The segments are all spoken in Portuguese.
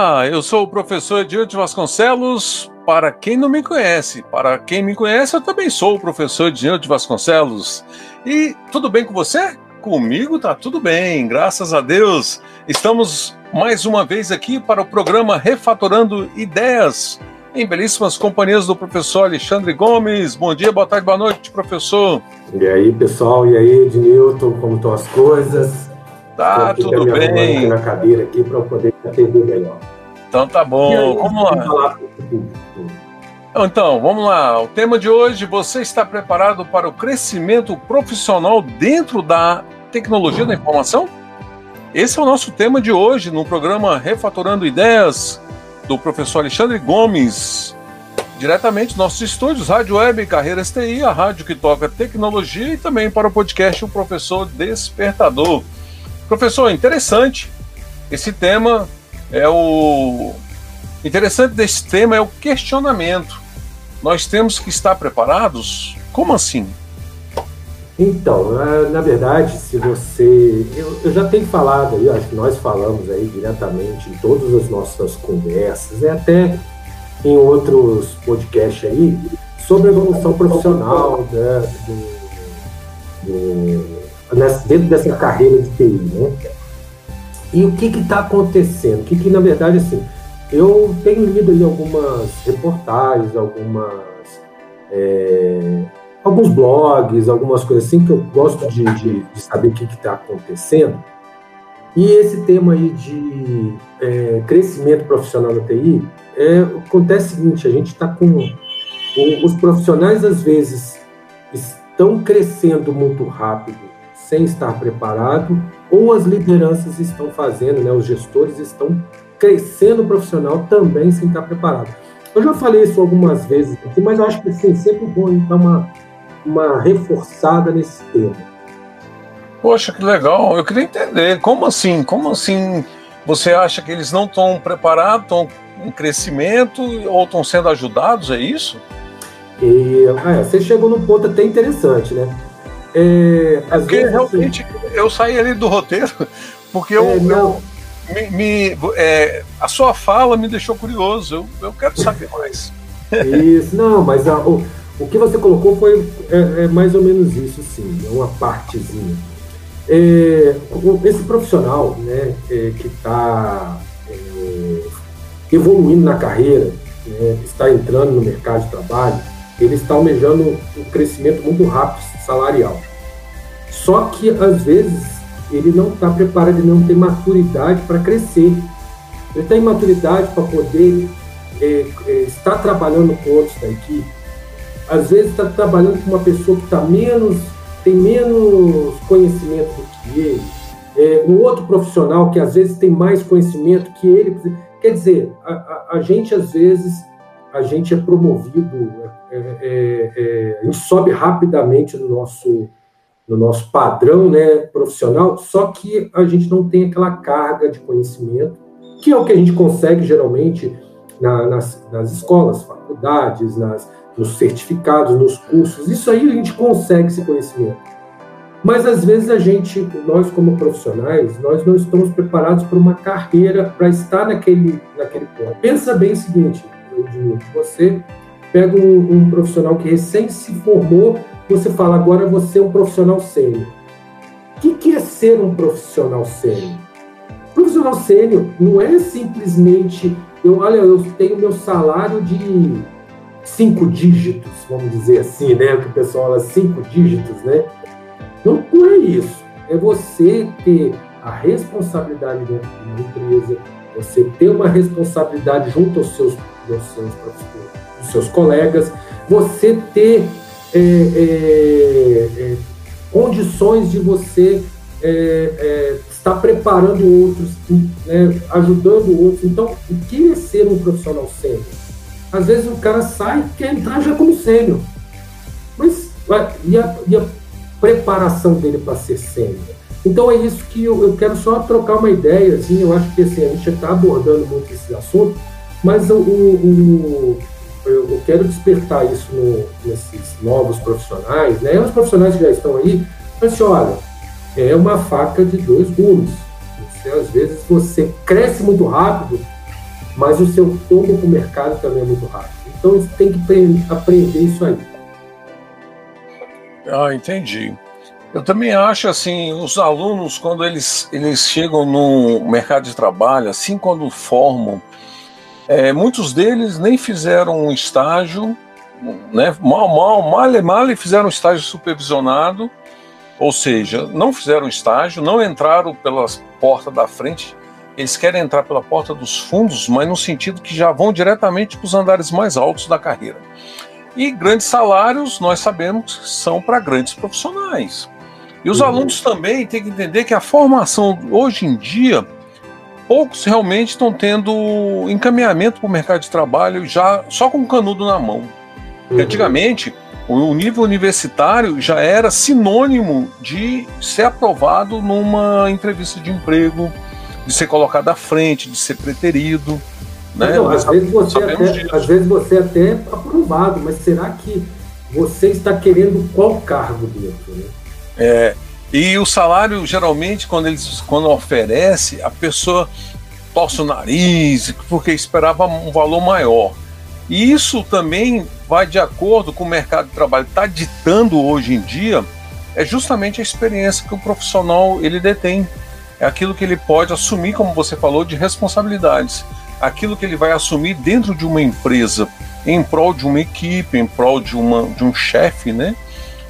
Olá, eu sou o professor Diante Vasconcelos. Para quem não me conhece, para quem me conhece, eu também sou o professor Diante Vasconcelos. E tudo bem com você? Comigo tá tudo bem, graças a Deus. Estamos mais uma vez aqui para o programa Refatorando Ideias, em belíssimas companhias do professor Alexandre Gomes. Bom dia, boa tarde, boa noite, professor. E aí, pessoal, e aí, Ednilton, como estão as coisas? Tá, tudo bem. na cadeira aqui para poder atender melhor. Então tá bom, aí, vamos lá. Então, vamos lá. O tema de hoje, você está preparado para o crescimento profissional dentro da tecnologia da informação? Esse é o nosso tema de hoje no programa Refatorando Ideias do professor Alexandre Gomes, diretamente dos nossos estúdios, Rádio Web Carreiras TI, a rádio que toca tecnologia e também para o podcast O Professor Despertador. Professor, interessante. Esse tema é o. Interessante desse tema é o questionamento. Nós temos que estar preparados? Como assim? Então, na verdade, se você. Eu, eu já tenho falado aí, acho que nós falamos aí diretamente em todas as nossas conversas, e até em outros podcasts aí, sobre a evolução profissional né, do, do dentro dessa carreira de TI, né? E o que está acontecendo? O que, que, na verdade, assim, eu tenho lido aí algumas reportagens, algumas, é, alguns blogs, algumas coisas assim, que eu gosto de, de, de saber o que está acontecendo. E esse tema aí de é, crescimento profissional na TI, é, acontece o seguinte, a gente está com... Os profissionais, às vezes, estão crescendo muito rápido sem estar preparado, ou as lideranças estão fazendo, né, os gestores estão crescendo profissional também sem estar preparado. Eu já falei isso algumas vezes aqui, mas eu acho que assim, sempre bom dar uma, uma reforçada nesse tema. Poxa, que legal. Eu queria entender, como assim? Como assim você acha que eles não estão preparados, estão em crescimento ou estão sendo ajudados, é isso? E, é, você chegou num ponto até interessante, né? É, é porque vezes, realmente assim, eu saí ali do roteiro, porque eu, é, eu me, me é, a sua fala me deixou curioso, eu, eu quero saber mais. Isso, não, mas a, o, o que você colocou foi é, é mais ou menos isso, sim, é uma partezinha. É, esse profissional né, é, que está evoluindo na carreira, né, está entrando no mercado de trabalho, ele está almejando um crescimento muito rápido salarial. Só que, às vezes, ele não está preparado, ele não tem maturidade para crescer. Ele tem maturidade para poder é, é, estar trabalhando com outros da equipe. Às vezes está trabalhando com uma pessoa que está menos, tem menos conhecimento do que ele. É, um outro profissional que às vezes tem mais conhecimento que ele. Quer dizer, a, a, a gente às vezes a gente é promovido, é, é, é, a gente sobe rapidamente no nosso, no nosso padrão né, profissional, só que a gente não tem aquela carga de conhecimento, que é o que a gente consegue geralmente na, nas, nas escolas, faculdades, nas, nos certificados, nos cursos, isso aí a gente consegue esse conhecimento. Mas às vezes a gente, nós como profissionais, nós não estamos preparados para uma carreira, para estar naquele, naquele ponto. Pensa bem o seguinte, Edmilson. Você pega um, um, profissional que recém se formou, você fala, agora você é um profissional sênior. O que, que é ser um profissional sênior? Profissional sênior não é simplesmente, eu, olha, eu tenho meu salário de cinco dígitos, vamos dizer assim, né? Que o pessoal fala cinco dígitos, né? Não, não é isso. É você ter a responsabilidade dentro de uma empresa, você ter uma responsabilidade junto aos seus, aos seus, aos seus colegas, você ter é, é, é, condições de você é, é, estar preparando outros, né, ajudando outros. Então, o que é ser um profissional sênior? Às vezes o cara sai e quer entrar já como sênior. Mas e a, e a preparação dele para ser sênior? Então é isso que eu, eu, quero só trocar uma ideia, assim, eu acho que assim, a gente está abordando muito esse assunto, mas o, o, eu, eu, quero despertar isso no, nesses novos profissionais, né? Os profissionais que já estão aí, mas assim, olha, é uma faca de dois gumes. Você, às vezes você cresce muito rápido, mas o seu tombo para o mercado também é muito rápido. Então você tem que aprender isso aí. Ah, entendi. Eu também acho assim, os alunos quando eles, eles chegam no mercado de trabalho, assim quando formam, é, muitos deles nem fizeram um estágio, né? Mal, mal, mal, mal fizeram um estágio supervisionado, ou seja, não fizeram estágio, não entraram pelas portas da frente, eles querem entrar pela porta dos fundos, mas no sentido que já vão diretamente para os andares mais altos da carreira. E grandes salários, nós sabemos, são para grandes profissionais. E os uhum. alunos também têm que entender que a formação hoje em dia, poucos realmente estão tendo encaminhamento para o mercado de trabalho já só com o canudo na mão. Uhum. Antigamente, o nível universitário já era sinônimo de ser aprovado numa entrevista de emprego, de ser colocado à frente, de ser preterido. Né? Então, às, vezes você até, às vezes você é até aprovado, mas será que você está querendo qual cargo dentro? Né? É, e o salário, geralmente, quando eles quando oferece, a pessoa torce o nariz, porque esperava um valor maior. E isso também vai de acordo com o mercado de trabalho está ditando hoje em dia, é justamente a experiência que o profissional ele detém. É aquilo que ele pode assumir, como você falou, de responsabilidades. Aquilo que ele vai assumir dentro de uma empresa, em prol de uma equipe, em prol de, uma, de um chefe, né?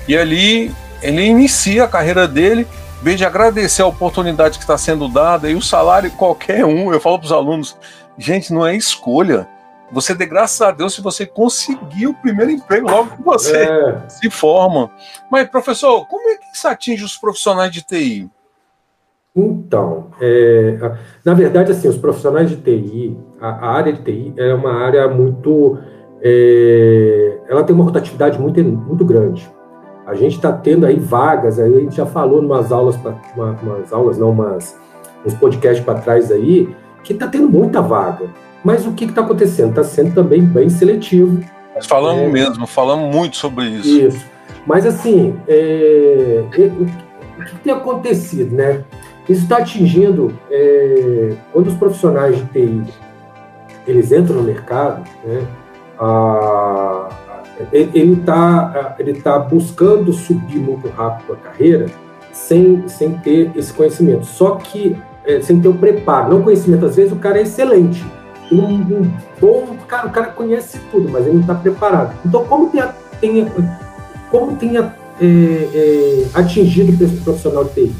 E ali ele inicia a carreira dele, vem de agradecer a oportunidade que está sendo dada e o salário qualquer um. Eu falo para os alunos, gente, não é escolha. Você dê graças a Deus se você conseguir o primeiro emprego logo que você é. se forma. Mas, professor, como é que isso atinge os profissionais de TI? Então, é, na verdade, assim, os profissionais de TI, a, a, área de TI é uma área muito. É, ela tem uma rotatividade muito, muito grande. A gente está tendo aí vagas, aí a gente já falou umas aulas, uma, umas aulas, não, umas, uns podcasts para trás aí, que está tendo muita vaga. Mas o que está acontecendo? Está sendo também bem seletivo. Nós falamos é, mesmo, falamos muito sobre isso. Isso. Mas assim, é, o, o, que tem acontecido, né? Isso está atingindo é, quando os profissionais de TI eles entram no mercado, né? A, ele está ele tá buscando subir muito rápido a carreira sem, sem ter esse conhecimento. Só que é, sem ter o preparo, não conhecimento. Às vezes o cara é excelente, um, um bom cara, o cara conhece tudo, mas ele não está preparado. Então, como tem como tem é, é, atingido o profissional de TI?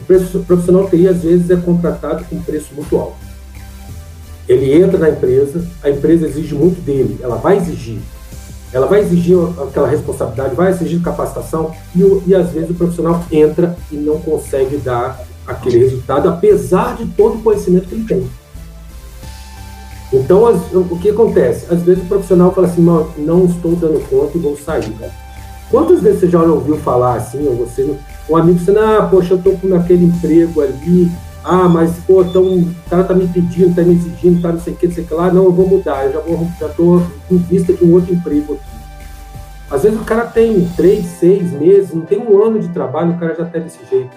O preço, profissional de TI às vezes é contratado com preço muito alto. Ele entra na empresa, a empresa exige muito dele, ela vai exigir ela vai exigir aquela responsabilidade, vai exigir capacitação e, e às vezes o profissional entra e não consegue dar aquele resultado, apesar de todo o conhecimento que ele tem. Então, as, o que acontece? Às vezes o profissional fala assim, não, não estou dando conta e vou sair. Quantas vezes você já ouviu falar assim, ou você, um amigo dizendo, ah, poxa, eu estou com aquele emprego ali, ah, mas, pô, tão, o cara tá me pedindo, tá me exigindo, tá não sei o que, não sei o que lá. Não, eu vou mudar, eu já, vou, já tô em vista de um outro emprego aqui. Às vezes o cara tem três, seis meses, não tem um ano de trabalho, o cara já tá desse jeito.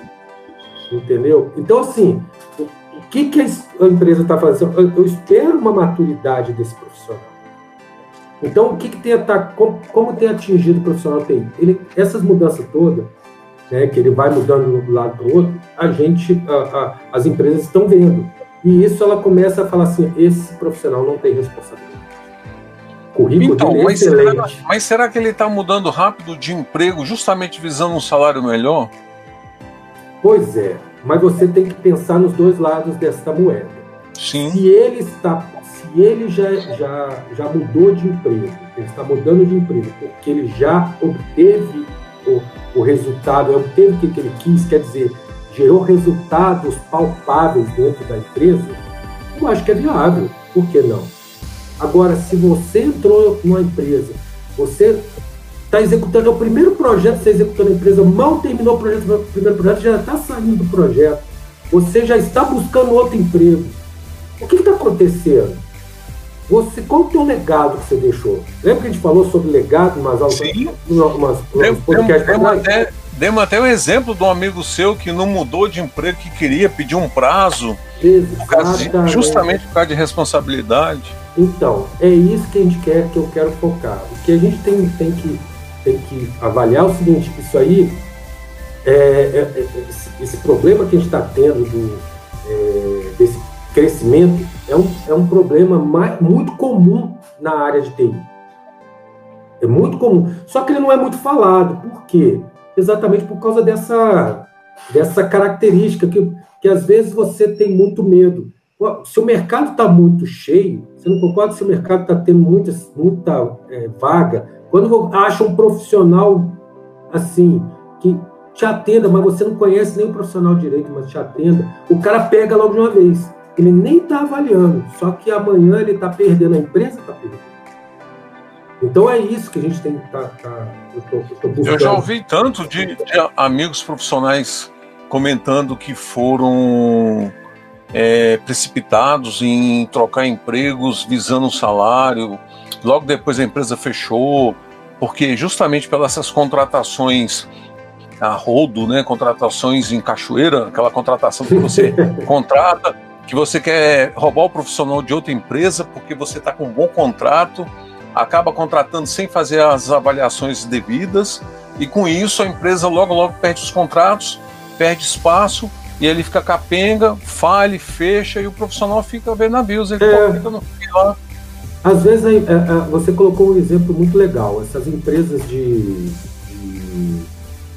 Entendeu? Então, assim, o, o que, que a empresa está fazendo? Eu, eu, espero uma maturidade desse profissional. Então, o que, que tem, tá, como, como tem atingido o profissional TI? Ele, essas mudanças todas, né, que ele vai mudando de um lado para o outro, a gente, a, a, as empresas estão vendo. E isso ela começa a falar assim: esse profissional não tem responsabilidade. currículo então, é mas excelente. Será, mas será que ele está mudando rápido de emprego justamente visando um salário melhor? Pois é, mas você tem que pensar nos dois lados desta moeda. Sim. Se ele está, se ele já, já, já mudou de emprego, ele está mudando de emprego porque ele já obteve o, o resultado, obteve o que ele quis, quer dizer, gerou resultados palpáveis dentro da empresa, eu acho que é viável. Por que não? Agora, se você entrou numa empresa, você está executando é o primeiro projeto você executou na empresa, mal terminou o, projeto, o primeiro projeto, já está saindo do projeto, você já está buscando outro emprego. O que está acontecendo? Você, qual o teu legado que você deixou? Lembra que a gente falou sobre legado, mas Sim. umas, umas, umas podcasts até, Demos até o um exemplo de um amigo seu que não mudou de emprego, que queria pedir um prazo, por justamente por causa de responsabilidade. Então, é isso que a gente quer, que eu quero focar. O que a gente tem, tem, que, tem que avaliar é o seguinte, isso aí, é, é, é esse, esse, problema que a gente está tendo do, é, desse crescimento é um, é um problema mais, muito comum na área de TI. É muito comum. Só que ele não é muito falado. Por quê? Exatamente por causa dessa, dessa característica que, que às vezes você tem muito medo. Se o mercado está muito cheio, você não concorda se o mercado está tendo muita, muita é, vaga, quando acha um profissional assim, que te atenda, mas você não conhece nem o profissional direito, mas te atenda, o cara pega logo de uma vez. Ele nem está avaliando, só que amanhã ele está perdendo, a empresa está perdendo. Então é isso que a gente tem que estar. Tá, tá, eu, eu, eu, já ouvi tanto de, de, amigos profissionais comentando que foram é, precipitados em trocar empregos visando o salário. Logo depois a empresa fechou, porque justamente pelas essas contratações a rodo, né, contratações em cachoeira, aquela contratação que você contrata, que você quer roubar o profissional de outra empresa porque você está com um bom contrato acaba contratando sem fazer as avaliações devidas e com isso a empresa logo logo perde os contratos, perde espaço e ele fica capenga, fale, fecha e o profissional fica vendo navios, ele é. fica no lá. Às vezes é, é, você colocou um exemplo muito legal, essas empresas de, de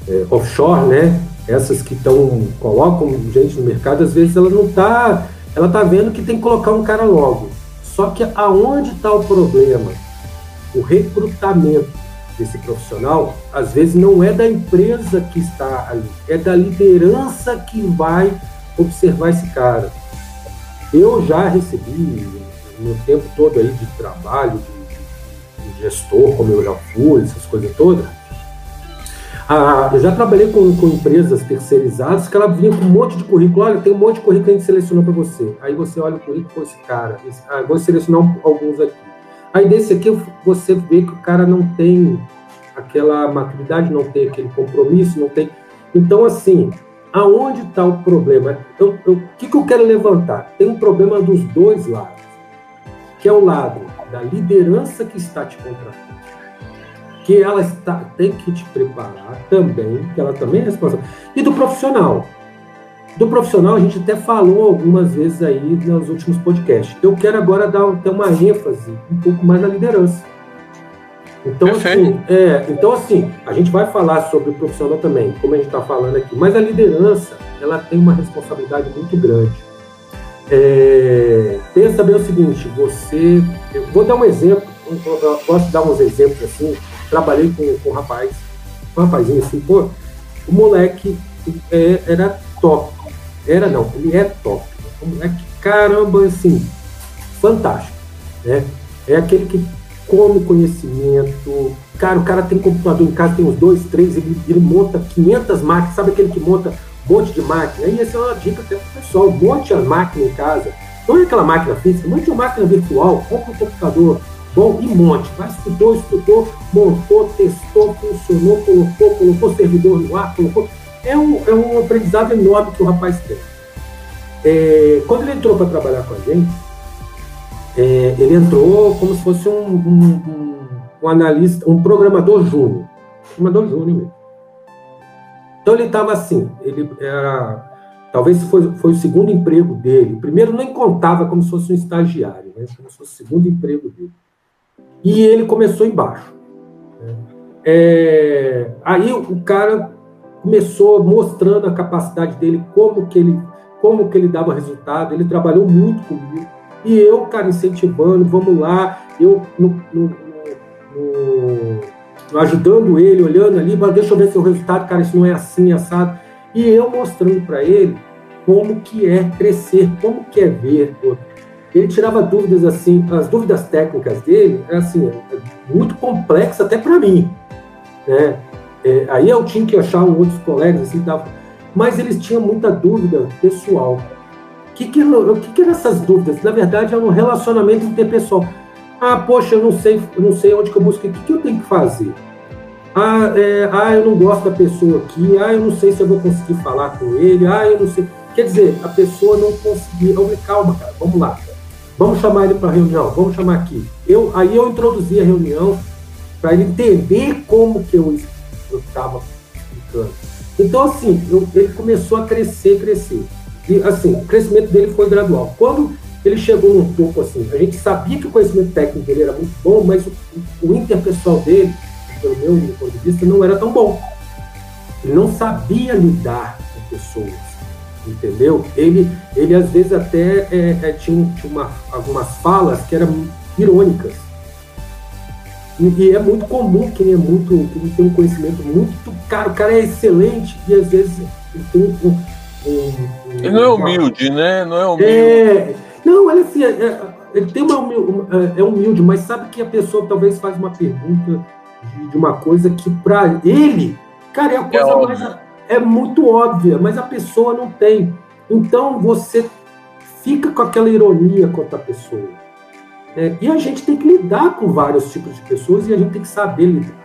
é, offshore, né? Essas que estão colocam gente no mercado, às vezes ela não está, ela tá vendo que tem que colocar um cara logo. Só que aonde está o problema? O recrutamento desse profissional, às vezes não é da empresa que está ali, é da liderança que vai observar esse cara. Eu já recebi, no tempo todo aí de trabalho, de, de gestor, como eu já fui, essas coisas todas, ah, eu já trabalhei com, com, empresas terceirizadas que ela vinha com um monte de currículo. Olha, tem um monte de currículo que a gente selecionou para você. Aí você olha o currículo com esse cara. Esse, ah, vou selecionar um, alguns aqui. Aí desse aqui você vê que o cara não tem aquela maturidade, não tem aquele compromisso, não tem. Então, assim, aonde está o problema? Eu, o que, que eu quero levantar? Tem um problema dos dois lados, que é o lado da liderança que está te contratando, que ela está, tem que te preparar também, que ela também é responsável, e do profissional, do profissional, a gente até falou algumas vezes aí nos últimos podcasts. Eu quero agora dar ter uma ênfase um pouco mais na liderança. Então, assim, é, então, assim, a gente vai falar sobre o profissional também, como a gente está falando aqui, mas a liderança, ela tem uma responsabilidade muito grande. É, pensa bem o seguinte, você... Eu vou dar um exemplo, eu posso dar uns exemplos assim, trabalhei com, com um rapaz, um rapazinho assim, pô, o moleque é, era top, era não, ele é top. Um moleque, caramba, assim, fantástico. Né? É aquele que come conhecimento. Cara, o cara tem computador em casa, tem uns dois, três, ele, ele monta 500 máquinas. Sabe aquele que monta um monte de máquina? E essa é uma dica até para o pessoal: monte a máquina em casa. Não é aquela máquina física, monte uma máquina virtual, compra um computador bom e monte. Vai, estudou, estudou, montou, testou, funcionou, colocou, colocou servidor no ar, colocou é um, é um aprendizado enorme que o rapaz tem. É, quando ele entrou para trabalhar com a gente, é, ele entrou como se fosse um, um, um, um analista, um programador júnior. Programador júnior mesmo. Então ele estava assim, ele era. Talvez foi, foi o segundo emprego dele. O primeiro nem contava como se fosse um estagiário, né? como se fosse o segundo emprego dele. E ele começou embaixo. É, aí o cara começou mostrando a capacidade dele, como que ele, como que ele dava resultado. Ele trabalhou muito comigo. E eu, cara, incentivando, vamos lá, eu no, no, no, ajudando ele, olhando ali, deixa eu ver seu resultado, cara, isso não é assim, assado. E eu mostrando para ele como que é crescer, como que é ver. Ele tirava dúvidas assim, as dúvidas técnicas dele, assim, muito complexa até para mim. Né? É, aí eu tinha que achar outros colegas assim, tava, mas eles tinham muita dúvida pessoal. O que, que, que, que eram essas dúvidas? Na verdade, é um relacionamento interpessoal. Ah, poxa, eu não sei, eu não sei onde que eu busco, o que, que eu tenho que fazer? Ah, é, ah, eu não gosto da pessoa aqui, ah, eu não sei se eu vou conseguir falar com ele, ah, eu não sei. Quer dizer, a pessoa não conseguiu. Calma, cara, vamos lá. Vamos chamar ele para reunião, vamos chamar aqui. Eu, aí eu introduzi a reunião para ele entender como que eu estava explicando. Então, assim, eu, ele começou a crescer, crescer. E, assim, o crescimento dele foi gradual. Quando ele chegou num topo, assim, a gente sabia que o conhecimento técnico dele era muito bom, mas o, o interpessoal dele, pelo meu ponto de vista, não era tão bom. Ele não sabia lidar com pessoas, entendeu? Ele, ele às vezes até é, é, tinha, tinha uma, algumas falas que eram irônicas. E, é muito comum quem é muito, quem tem um conhecimento muito caro, o cara é excelente e às vezes ele tem um. um, ele não é humilde, né? Não é humilde. É, não, ele assim, é, é, ele tem uma, uma, é humilde, mas sabe que a pessoa talvez faz uma pergunta de, de uma coisa que para ele, cara, é a coisa é mais é muito óbvia, mas a pessoa não tem. Então você fica com aquela ironia contra a pessoa. É, e a gente tem que lidar com vários tipos de pessoas e a gente tem que saber lidar.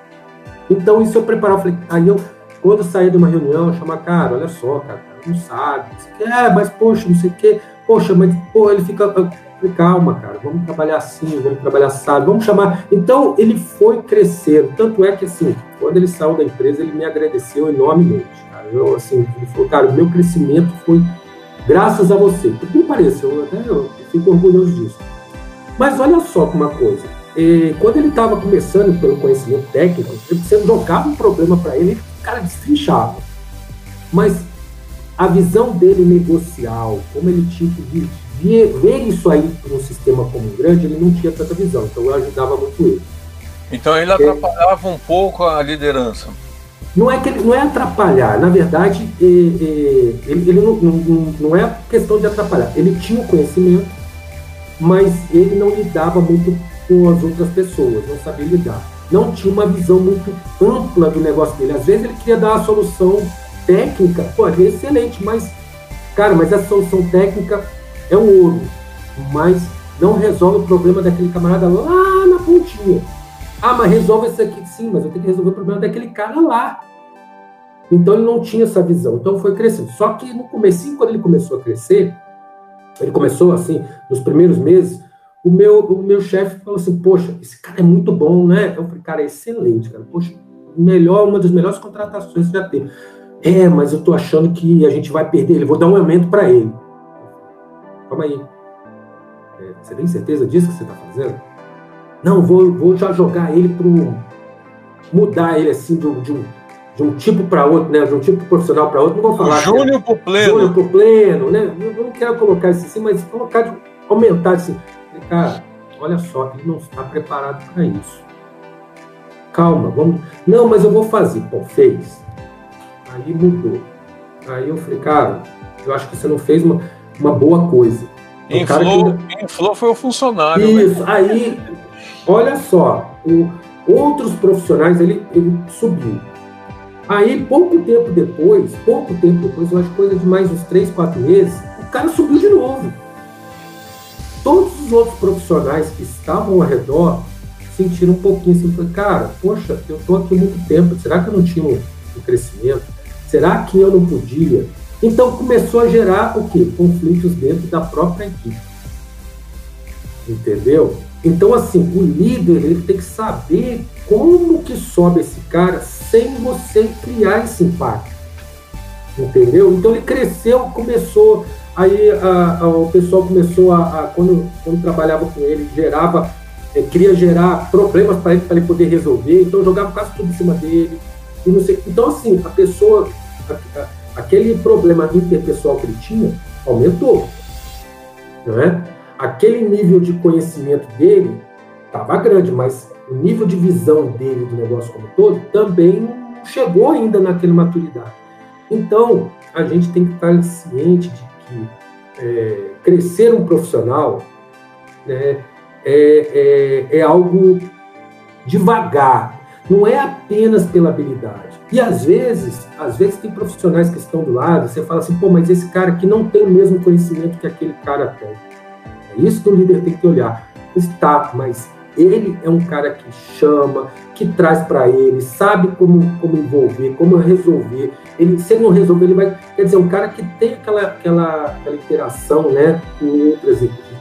Então, isso eu preparar, eu falei, aí eu, quando eu saí de uma reunião, eu chamar, cara, olha só, cara, não sabe, não é, mas poxa, não sei o quê, poxa, mas pô, ele fica. Calma, cara, vamos trabalhar assim, vamos trabalhar assado, vamos chamar. Então, ele foi crescendo, tanto é que, assim, quando ele saiu da empresa, ele me agradeceu enormemente, cara. Eu, assim, ele falou, cara, o meu crescimento foi graças a você. Por que pareça, eu até eu fico orgulhoso disso. Mas olha só uma coisa. Quando ele estava começando pelo conhecimento técnico, você jogava um problema para ele, o cara destrinchava. Mas a visão dele negocial, como ele tinha que ver, ver isso aí no sistema como grande, ele não tinha tanta visão. Então eu ajudava muito ele. Então ele atrapalhava é, um pouco a liderança. Não é que ele, não é atrapalhar, na verdade, é, é, ele, ele não, não, não é questão de atrapalhar. Ele tinha o conhecimento, mas ele não lidava muito com as outras pessoas, não sabia lidar. Não tinha uma visão muito ampla do negócio dele. Às vezes ele queria dar a solução técnica, pô, é excelente, mas, cara, mas essa solução técnica é um ouro, mas não resolve o problema daquele camarada lá na pontinha. Ah, mas resolve isso aqui, sim, mas eu tenho que resolver o problema daquele cara lá. Então ele não tinha essa visão, então foi crescendo. Só que no começo, quando ele começou a crescer, ele começou assim, nos primeiros meses, o meu, o meu chefe falou assim, poxa, esse cara é muito bom, né? Eu falei, cara, é excelente, cara. Poxa, melhor, uma das melhores contratações que já teve. É, mas eu tô achando que a gente vai perder ele, vou dar um aumento para ele. Calma aí. É, você tem certeza disso que você tá fazendo? Não, vou, vou já jogar ele pro. mudar ele assim de, de um de um tipo para outro, né? De um tipo profissional para outro, não vou falar. Júnior é, pro pleno. Júnior pro pleno, né? Eu não quero colocar isso assim, mas colocar, de, aumentar assim. Cara, olha só, ele não está preparado para isso. Calma, vamos. Não, mas eu vou fazer. Pô, fez. Aí mudou. Aí eu falei, cara, eu acho que você não fez uma, uma boa coisa. Inflou, que... inflou foi o funcionário. Né? Isso, né? aí, olha só, o, outros profissionais, ele, ele subiu Aí, pouco tempo depois, pouco tempo depois, eu acho coisa de mais uns 3, 4 meses, o cara subiu de novo. Todos os outros profissionais que estavam ao redor sentiram um pouquinho assim, falei, cara, poxa, eu estou aqui muito tempo, será que eu não tinha um crescimento? Será que eu não podia? Então começou a gerar o quê? Conflitos dentro da própria equipe. Entendeu? Então, assim, o líder ele tem que saber como que sobe esse cara sem você criar esse impacto. Entendeu? Então ele cresceu, começou, aí a, a, o pessoal começou a, a, quando, quando trabalhava com ele, gerava é, queria gerar problemas para ele, ele poder resolver, então jogava quase tudo em cima dele. E não sei. Então, assim, a pessoa, aquele problema interpessoal que ele tinha aumentou. Não é? Aquele nível de conhecimento dele estava grande, mas o nível de visão dele do negócio como todo também chegou ainda naquela maturidade. Então, a gente tem que estar ciente de que é, crescer um profissional né, é, é, é algo devagar, não é apenas pela habilidade. E às vezes, às vezes tem profissionais que estão do lado, você fala assim, pô, mas esse cara aqui não tem o mesmo conhecimento que aquele cara tem. É isso que o líder tem que olhar. Está, mas ele é um cara que chama, que traz para ele, sabe como, como envolver, como resolver. Ele, se ele não resolver, ele vai. Quer dizer, um cara que tem aquela, aquela, aquela interação né, com outras equipes.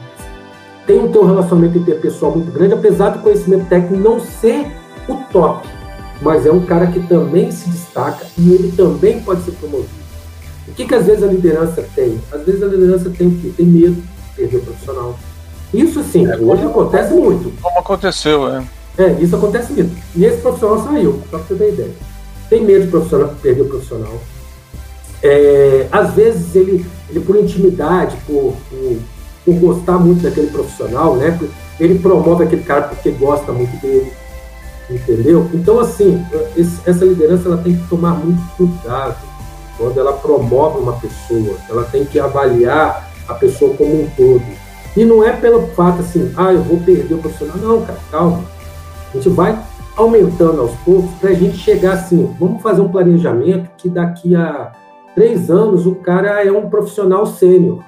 Tem um teu relacionamento interpessoal muito grande, apesar do conhecimento técnico não ser o top. Mas é um cara que também se destaca e ele também pode ser promovido. O que, que às vezes a liderança tem? Às vezes a liderança tem o quê? Tem medo perder o profissional isso sim, é, hoje acontece muito. Como aconteceu, é. É, isso acontece muito. E esse profissional saiu, pra você ter ideia. Tem medo de profissional, perder o profissional. É, às vezes ele, ele por intimidade, por, por, por, gostar muito daquele profissional, né? Ele promove aquele cara porque gosta muito dele, entendeu? Então assim, esse, essa liderança ela tem que tomar muito cuidado quando ela promove uma pessoa. Ela tem que avaliar a pessoa como um todo. E não é pelo fato assim, ah, eu vou perder o profissional. Não, cara, calma. A gente vai aumentando aos poucos para a gente chegar assim, vamos fazer um planejamento que daqui a três anos o cara é um profissional sênior.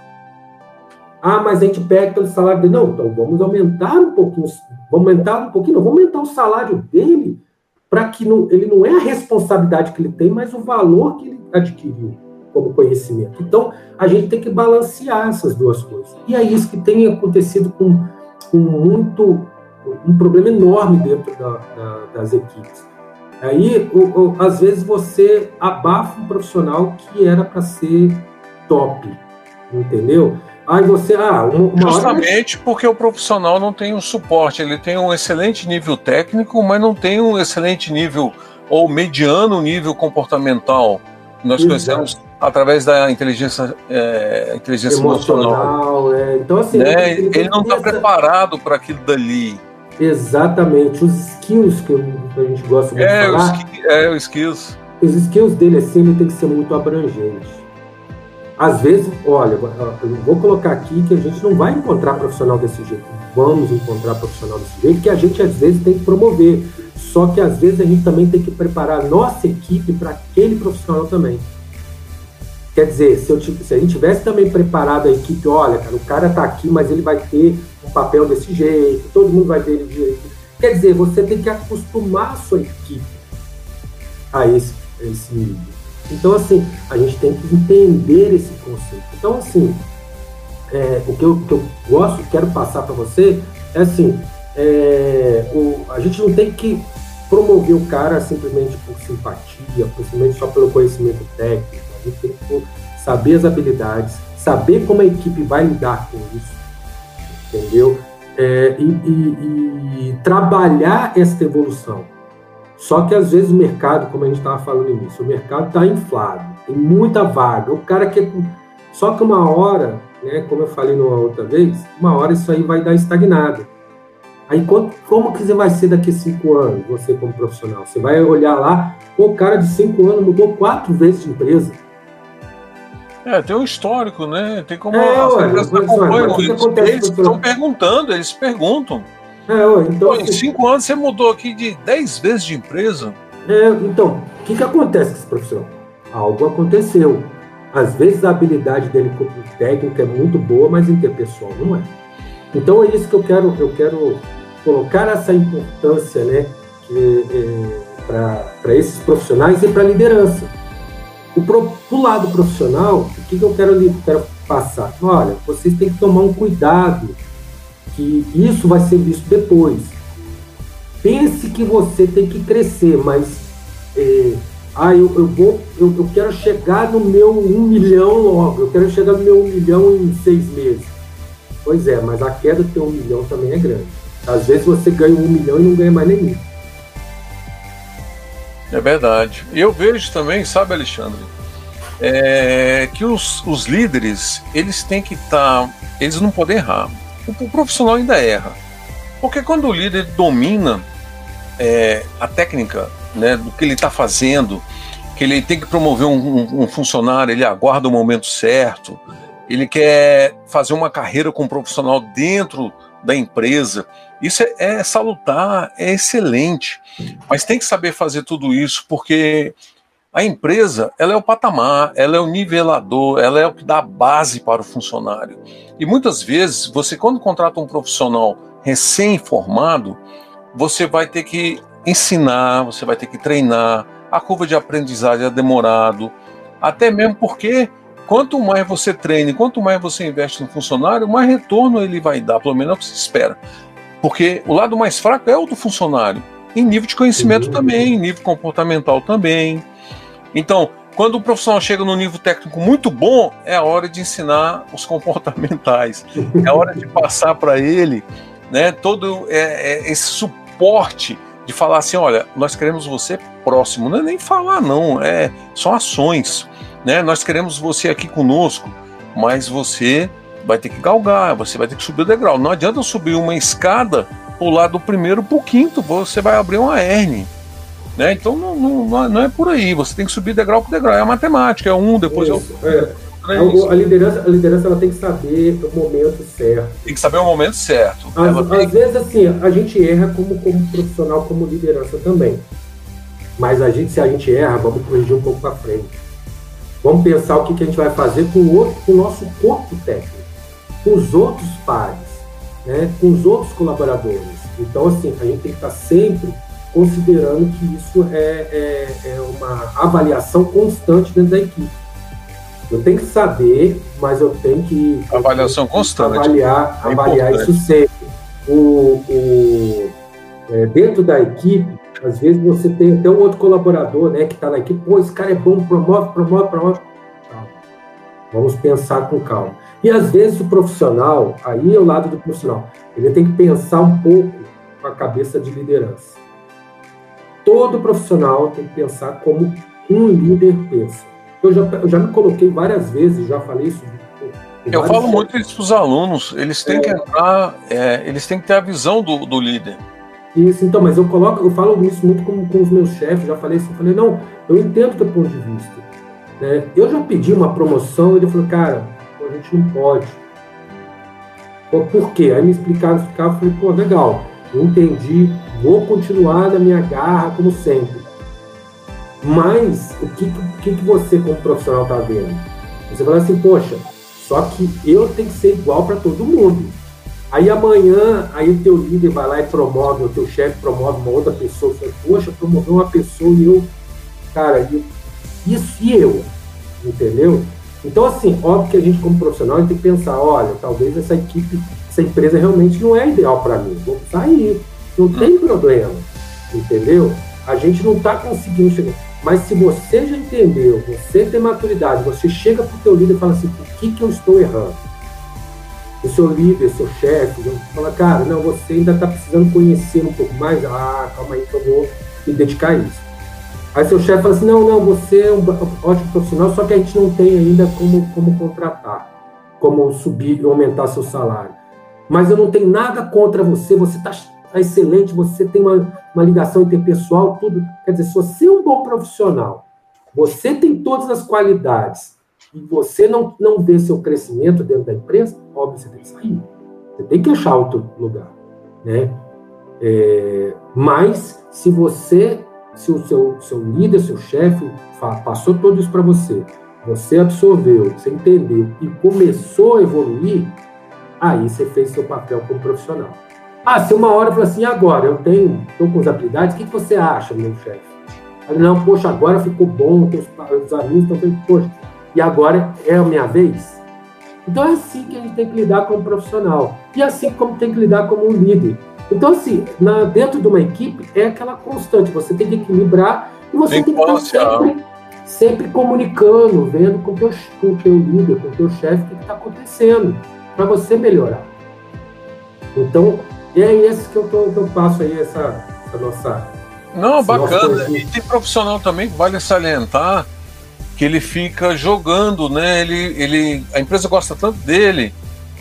Ah, mas a gente pega pelo salário dele. Não, então vamos aumentar um pouquinho, vamos aumentar um pouquinho, não, vamos aumentar o salário dele para que não, ele não é a responsabilidade que ele tem, mas o valor que ele adquiriu como conhecimento. Então, a gente tem que balancear essas duas coisas. E é isso que tem acontecido com, com muito, um problema enorme dentro da, da, das equipes. Aí, o, o, às vezes, você abafa um profissional que era para ser top, entendeu? Aí você, ah, uma, Justamente hora... porque o profissional não tem um suporte, ele tem um excelente nível técnico, mas não tem um excelente nível ou mediano nível comportamental. Nós Exato. conhecemos através da inteligência, é, inteligência emocional. emocional. É. Então, assim, né? ele, ele, não está preparado para aquilo dali. Exatamente, os skills que a gente gosta de é, falar. Os, é, os skills. Os skills dele, assim, ele tem que ser muito abrangente. Às vezes, olha, eu vou colocar aqui que a gente não vai encontrar profissional desse jeito. Vamos encontrar profissional desse jeito, que a gente às vezes tem que promover. Só que às vezes a gente também tem que preparar a nossa equipe para aquele profissional também. Quer dizer, se, eu, se a gente tivesse também preparado a equipe, olha, cara, o cara está aqui, mas ele vai ter um papel desse jeito, todo mundo vai ver ele de jeito. Quer dizer, você tem que acostumar a sua equipe a esse, a esse nível. Então, assim, a gente tem que entender esse conceito. Então, assim, é, o, que eu, que eu gosto, quero passar para você, é assim, é, o, a gente não tem que promover o cara simplesmente por simpatia, simplesmente só pelo conhecimento técnico gente tem que saber as habilidades, saber como a equipe vai lidar com isso, entendeu? É, e, e, e, trabalhar essa evolução. Só que às vezes o mercado, como a gente estava falando no início, o mercado está inflado, tem muita vaga. O cara quer. Só que uma hora, né, como eu falei numa outra vez, uma hora isso aí vai dar estagnado. Aí como que você vai ser daqui a cinco anos, você como profissional? Você vai olhar lá, o cara de cinco anos mudou quatro vezes de empresa. É, tem um histórico, né? Tem como é, as empresas acompanham. Eles estão perguntando, eles perguntam. É, ué, então, Pô, em assim, cinco anos você mudou aqui de dez vezes de empresa. É, então, o que, que acontece com esse profissional? Algo aconteceu. Às vezes a habilidade dele como técnico é muito boa, mas interpessoal não é. Então é isso que eu quero, eu quero colocar essa importância, né, é, para esses profissionais e para a liderança o pro, pro lado profissional, o que, que eu quero, quero passar? Olha, vocês têm que tomar um cuidado, que isso vai ser visto depois. Pense que você tem que crescer, mas é, ah, eu, eu vou, eu, eu, quero chegar no meu um milhão logo, eu quero chegar no meu um milhão em seis meses. Pois é, mas a queda do teu um milhão também é grande. Às vezes você ganha um milhão e não ganha mais nenhum. É verdade. Eu vejo também, sabe, Alexandre, é, que os, os líderes, eles têm que estar. Tá, eles não podem errar. O, o, profissional ainda erra. Porque quando o líder domina é, a técnica né, do que ele está fazendo, que ele tem que promover um, um, um, funcionário, ele aguarda o momento certo, ele quer fazer uma carreira com um profissional dentro da empresa. Isso é, é salutar, é excelente. Mas tem que saber fazer tudo isso, porque a empresa ela é o patamar, ela é o nivelador, ela é o que dá a base para o funcionário. E muitas vezes, você, quando contrata um profissional recém-formado, você vai ter que ensinar, você vai ter que treinar, a curva de aprendizagem é demorado, até mesmo porque quanto mais você treine, quanto mais você investe no funcionário, mais retorno ele vai dar, pelo menos é o que se espera. Porque o lado mais fraco é o do funcionário, em nível de conhecimento uhum. também, em nível comportamental também. Então, quando o profissional chega no nível técnico muito bom, é a hora de ensinar os comportamentais, é a hora de passar para ele né, todo é, é, esse suporte de falar assim, olha, nós queremos você próximo, não é nem falar não, é são ações, né? Nós queremos você aqui conosco, mas você vai ter que galgar, você vai ter que subir o degrau. Não adianta subir uma escada, pular do primeiro para o quinto, você vai abrir uma hernia. Né? Então não, não, não é por aí, você tem que subir degrau por degrau. É a matemática, é um, depois Isso, é outro. É. É a liderança, a liderança ela tem que saber o momento certo. Tem que saber o momento certo. Às, às vezes, assim, a gente erra como, como profissional, como liderança também. Mas a gente, se a gente erra, vamos corrigir um pouco para frente. Vamos pensar o que, que a gente vai fazer com o, outro, com o nosso corpo técnico com os outros pares, né, com os outros colaboradores. Então, assim, a gente tem que estar sempre considerando que isso é, é, é uma avaliação constante dentro da equipe. Eu tenho que saber, mas eu tenho que. Avaliação constante. Avaliar, é avaliar isso sempre. O, o é, dentro da equipe, às vezes você tem até um outro colaborador né, que está na equipe, pô, esse cara é bom, promove, promove, promove. Calma. Vamos pensar com calma. E às vezes o profissional, aí é o lado do profissional, ele tem que pensar um pouco com a cabeça de liderança. Todo profissional tem que pensar como um líder pensa. Eu já, eu já me coloquei várias vezes, já falei isso. Eu falo muito isso para os alunos, eles têm é, que entrar, é, eles têm que ter a visão do, do líder. Isso, então, mas eu coloco, eu falo isso muito com, com os meus chefes, já falei isso, eu falei, não, eu entendo o teu ponto de vista. Né? Eu já pedi uma promoção, ele falou, cara, a gente não pode. por quê? Aí me explicaram, explicaram, falei, pô, legal, entendi, vou continuar na minha garra como sempre. Mas o que, que, que você, como profissional, está vendo? Você fala assim, poxa, só que eu tenho que ser igual para todo mundo. Aí amanhã, aí o teu líder vai lá e promove, o teu chefe promove uma outra pessoa. Você fala, poxa, promoveu uma pessoa e eu, cara, isso e eu, entendeu? Então, assim, óbvio que a gente, como profissional, tem que pensar: olha, talvez essa equipe, essa empresa realmente não é ideal para mim, vou sair, não tem problema, entendeu? A gente não está conseguindo chegar. Mas se você já entendeu, você tem maturidade, você chega para o teu líder e fala assim: por que, que eu estou errando? O seu líder, seu chefe, fala, cara, não, você ainda está precisando conhecer um pouco mais. Ah, calma aí que eu vou me dedicar a isso. Aí seu chefe fala assim, não, não, você é um ótimo profissional, só que a gente não tem ainda como, como contratar, como subir e aumentar seu salário. Mas eu não tenho nada contra você, você está tá excelente, você tem uma, uma ligação interpessoal, tudo. Quer dizer, se você é um bom profissional, você tem todas as qualidades e você não, não vê seu crescimento dentro da empresa, óbvio, você tem que sair. Você tem que achar outro lugar, né? É, mas se você se o seu, seu líder, seu chefe passou tudo isso para você, você absorveu, você entendeu e começou a evoluir, aí você fez seu papel como profissional. Ah, se uma hora eu falou assim, agora eu tenho, estou com as habilidades, o que, que você acha, meu chefe? Aí, não, poxa, agora ficou bom, os, os amigos estão falando, poxa, e agora é a minha vez? Então é assim que a gente tem que lidar como profissional. E assim como tem que lidar como um líder. Então, assim, na, dentro de uma equipe é aquela constante, você tem que equilibrar e você tem, tem que estar sempre, sempre comunicando, vendo com teu, o teu líder, com o teu chefe, o que está acontecendo, para você melhorar. Então, é esse que eu, tô, que eu passo aí, essa, essa nossa. Não, bacana. E tem profissional também que vale salientar que ele fica jogando, né? Ele, ele, a empresa gosta tanto dele,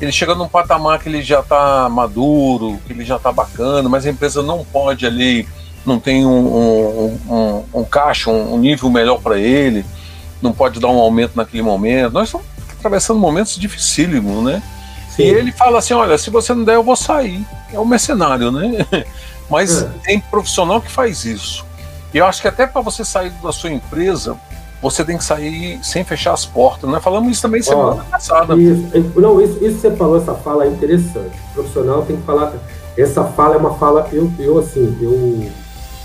ele chega num patamar que ele já está maduro, que ele já está bacana, mas a empresa não pode ali, não tem um, um, um, um caixa, um, nível melhor para ele, não pode dar um aumento naquele momento. Nós estamos atravessando momentos dificílimos, né? Sim. E ele fala assim: olha, se você não der, eu vou sair. É um mercenário, né? Mas é. tem profissional que faz isso. E eu acho que até para você sair da sua empresa, você tem que sair sem fechar as portas. Nós falamos isso também semana passada. Isso, não, isso, isso você falou, essa fala é interessante. O profissional tem que falar. Essa fala é uma fala, eu, eu assim, eu,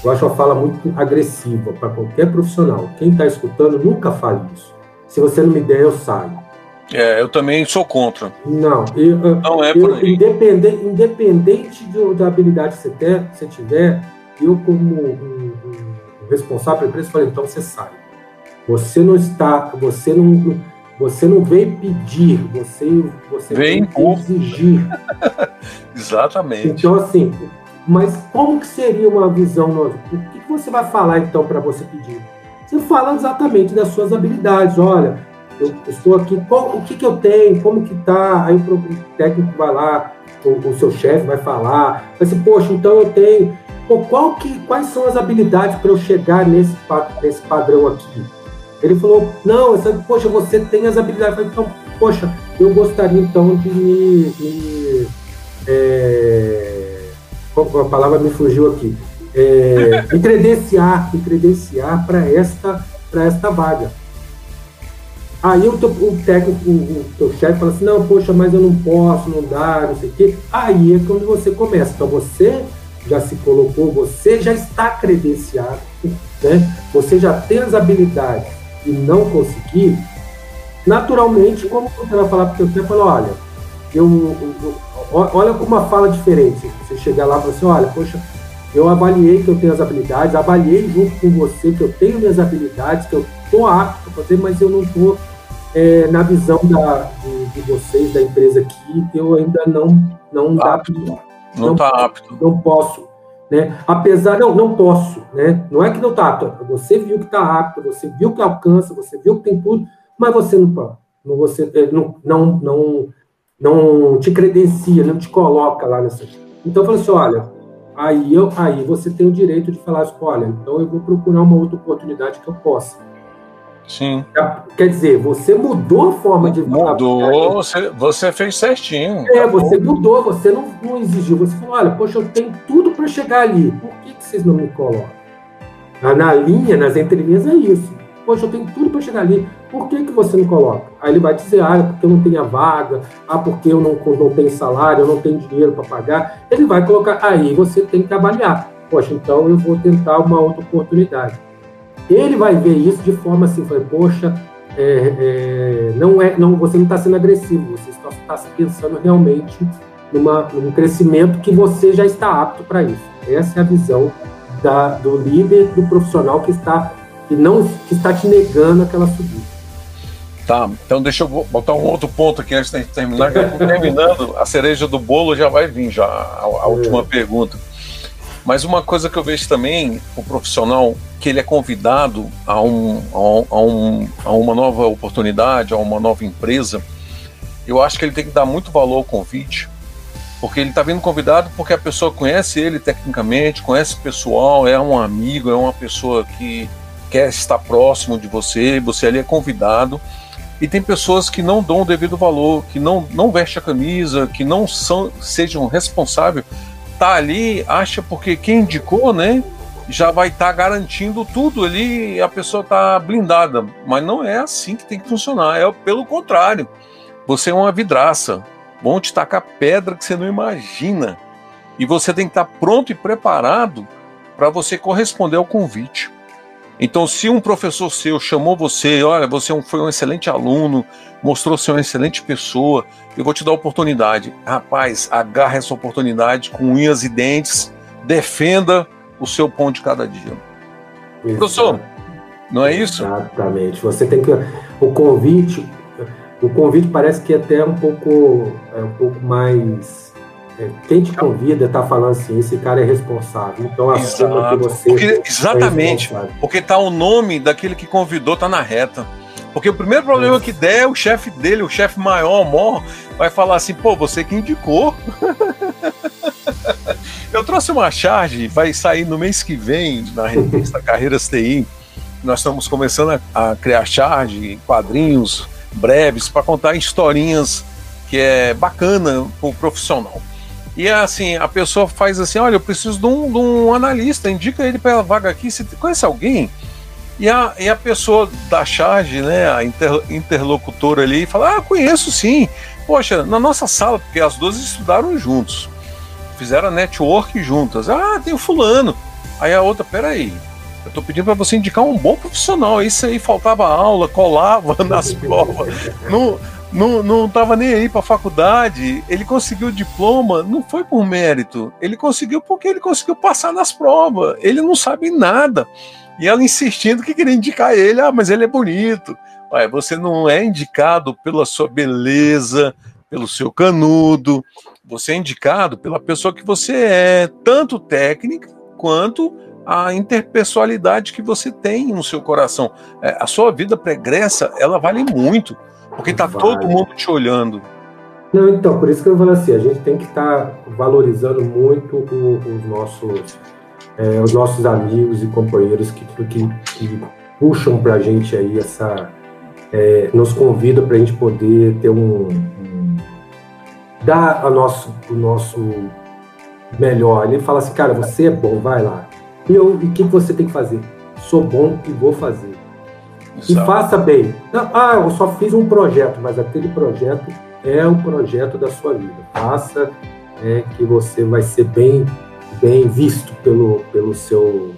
eu acho uma fala muito agressiva para qualquer profissional. Quem está escutando nunca fale isso. Se você não me der, eu saio. É, eu também sou contra. Não, eu, não é por aí. Independente, independente de, da habilidade que você, ter, você tiver, eu como um, um responsável pela empresa, falei, então você sai. Você não está, você não, você não veio pedir, você, você veio exigir. Exatamente. Então, assim, mas como que seria uma visão? O que, você vai falar, então, para você pedir? Você fala exatamente das suas habilidades. Olha, eu estou aqui, qual, o que, que eu tenho, como que tá? Aí o técnico vai lá, o, o seu chefe vai falar, vai dizer, poxa, então eu tenho. Pô, qual que, quais são as habilidades para eu chegar nesse, nesse padrão aqui? Ele falou, não, poxa, você tem as habilidades. falei, então, poxa, eu gostaria então de me. me é, a palavra me fugiu aqui. É, me credenciar, me credenciar para esta, esta vaga. Aí o, técnico, o, chefe fala assim, não, poxa, mas eu não posso, não dá, não sei o quê. Aí é quando você começa. Então você já se colocou, você já está credenciado, né? Você já tem as habilidades e não conseguir, naturalmente, como você vai falar para o seu fala, olha, eu, eu, olha com uma fala diferente. Você chegar lá e falar assim, olha, poxa, eu avaliei que eu tenho as habilidades, avaliei junto com você que eu tenho minhas habilidades, que eu estou apto a fazer, mas eu não estou é, na visão da, de, de, vocês, da empresa aqui, eu ainda não não dá apto. Não está apto. Não posso. Né? Apesar, não, não posso, né? Não é que não está apto. Você viu que está apto, você viu que alcança, você viu que tem tudo, mas você não. Não, você é, não, não, não, não te credencia, não te coloca lá nessa. Então, falei assim: olha, aí, eu, aí você tem o direito de falar assim, olha, então eu vou procurar uma outra oportunidade que eu possa. Sim. Quer dizer, você mudou a forma de Mudou, você, você fez certinho. É, você mudou, você não, não exigiu. Você falou: olha, poxa, eu tenho tudo para chegar ali. Por que, que vocês não me colocam? Na linha, nas entrelinhas, é isso. Poxa, eu tenho tudo para chegar ali. Por que, que você não coloca? Aí ele vai dizer: ah, é porque eu não tenho a vaga, ah, porque eu não, não tenho salário, eu não tenho dinheiro para pagar. Ele vai colocar. Aí você tem que avaliar. Poxa, então eu vou tentar uma outra oportunidade ele vai ver isso de forma assim, foi, poxa, é, é, não é, não, você não está sendo agressivo, você está, está pensando realmente numa, num crescimento que você já está apto para isso. Essa é a visão da, do líder, do profissional que está que não que está te negando aquela subida. Tá, então deixa eu botar um outro ponto aqui antes de terminar. terminando, a cereja do bolo já vai vir já a, a é. última pergunta. Mas uma coisa que eu vejo também, o profissional, que ele é convidado a, um, a, um, a uma nova oportunidade, a uma nova empresa, eu acho que ele tem que dar muito valor ao convite, porque ele está vindo convidado porque a pessoa conhece ele tecnicamente, conhece o pessoal, é um amigo, é uma pessoa que quer estar próximo de você, você ali é convidado. E tem pessoas que não dão o devido valor, que não, não veste a camisa, que não são, sejam responsáveis tá ali, acha porque quem indicou, né? Já vai estar tá garantindo tudo ali, a pessoa tá blindada. Mas não é assim que tem que funcionar. É pelo contrário. Você é uma vidraça. Vão te tacar pedra que você não imagina. E você tem que estar tá pronto e preparado para você corresponder ao convite. Então, se um professor seu chamou você, olha, você é foi um excelente aluno, mostrou ser uma excelente pessoa, eu vou te dar oportunidade. Rapaz, agarre essa oportunidade com unhas e dentes, defenda o seu pão de cada dia. Exato. Professor, não é isso? Exatamente. Você tem que. O convite, o convite parece que é até um pouco, é um pouco mais é, quem te convida está falando assim, esse cara é responsável. Então assuma que você. Porque, é exatamente. É porque tá o nome daquele que convidou, tá na reta. Porque o primeiro problema Isso. que der, o chefe dele, o chefe maior, maior, vai falar assim, pô, você que indicou. Eu trouxe uma charge, vai sair no mês que vem na revista Carreiras TI. Nós estamos começando a, a criar charge, quadrinhos breves para contar historinhas que é bacana para o profissional. E assim, a pessoa faz assim: olha, eu preciso de um, de um analista, indica ele para a vaga aqui. Você conhece alguém? E a, e a pessoa da charge, né, a inter, interlocutora ali, fala: Ah, conheço sim. Poxa, na nossa sala, porque as duas estudaram juntos, fizeram network juntas. Ah, tem o fulano. Aí a outra, peraí, eu tô pedindo para você indicar um bom profissional. Isso aí faltava aula, colava nas provas. Não, não, não tava nem aí para faculdade. Ele conseguiu o diploma, não foi por mérito. Ele conseguiu porque ele conseguiu passar nas provas. Ele não sabe nada. E ela insistindo que queria indicar ele. Ah, mas ele é bonito. Ué, você não é indicado pela sua beleza, pelo seu canudo. Você é indicado pela pessoa que você é, tanto técnica quanto a interpessoalidade que você tem no seu coração. É, a sua vida pregressa, ela vale muito, porque vale. todo mundo te olhando. Não, então, por isso que eu falo assim, a gente tem que estar tá valorizando muito o, os nossos é, os nossos amigos e companheiros que, que, que puxam para a gente aí essa é, nos convidam para a gente poder ter um, um dar a nosso, o nosso melhor. Ele fala assim, cara, você é bom, vai lá. E o que você tem que fazer? Sou bom e vou fazer. Exato. E faça bem. Não, ah, eu só fiz um projeto, mas aquele projeto é o projeto da sua vida. Faça é, que você vai ser bem, bem visto pelo, pelos seus,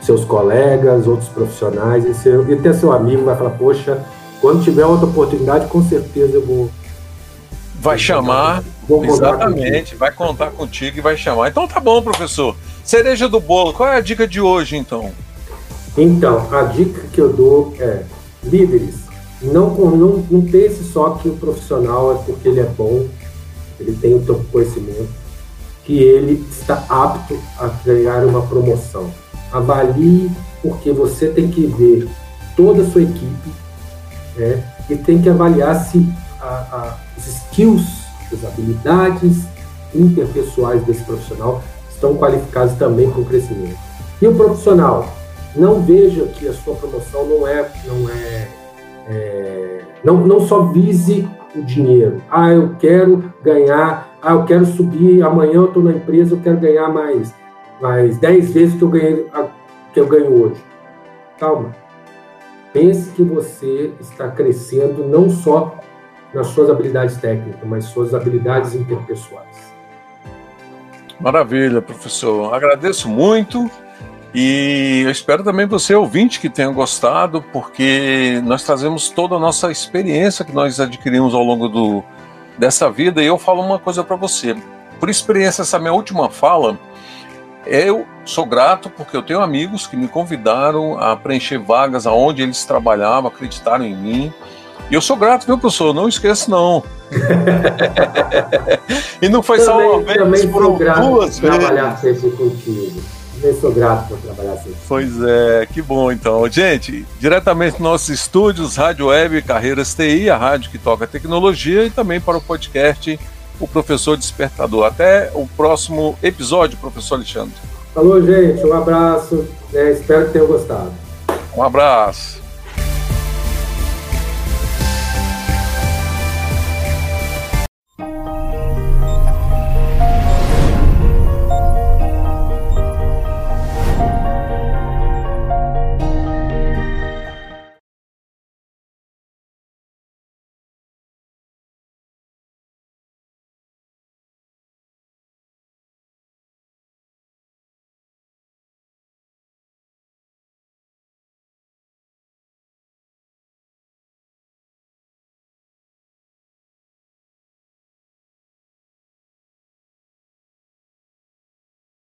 seus colegas, outros profissionais, e, seu, e até seu amigo vai falar, poxa, quando tiver outra oportunidade, com certeza eu vou. Vai chamar, vou exatamente, vai contar contigo e vai chamar. Então tá bom, professor. Cereja do bolo, qual é a dica de hoje, então? Então, a dica que eu dou é: líderes, não, não, não pense só que o profissional é porque ele é bom, ele tem o seu conhecimento, que ele está apto a ganhar uma promoção. Avalie, porque você tem que ver toda a sua equipe né, e tem que avaliar se a, a, os skills, as habilidades interpessoais desse profissional estão qualificados também para o crescimento. E o profissional, não veja que a sua promoção não é, não é, é não, não só vise o dinheiro. Ah, eu quero ganhar, ah, eu quero subir, amanhã eu estou na empresa, eu quero ganhar mais, mais 10 vezes que eu ganhei, que eu ganho hoje. Calma. Pense que você está crescendo não só nas suas habilidades técnicas, mas suas habilidades interpessoais. Maravilha, professor. Agradeço muito e eu espero também você, ouvinte, que tenha gostado, porque nós trazemos toda a nossa experiência que nós adquirimos ao longo do, dessa vida. E eu falo uma coisa para você. Por experiência, essa minha última fala, eu sou grato porque eu tenho amigos que me convidaram a preencher vagas aonde eles trabalhavam, acreditaram em mim. E eu sou grato, viu, professor? Não esqueça, não. e não foi também, só uma vez, foram duas vezes. trabalhar sempre contigo. Também sou grato por trabalhar sempre. Pois é, que bom então. Gente, diretamente nos nossos estúdios, Rádio Web Carreiras TI, a rádio que toca tecnologia, e também para o podcast O Professor Despertador. Até o próximo episódio, professor Alexandre. Falou, gente. Um abraço. É, espero que tenham gostado. Um abraço.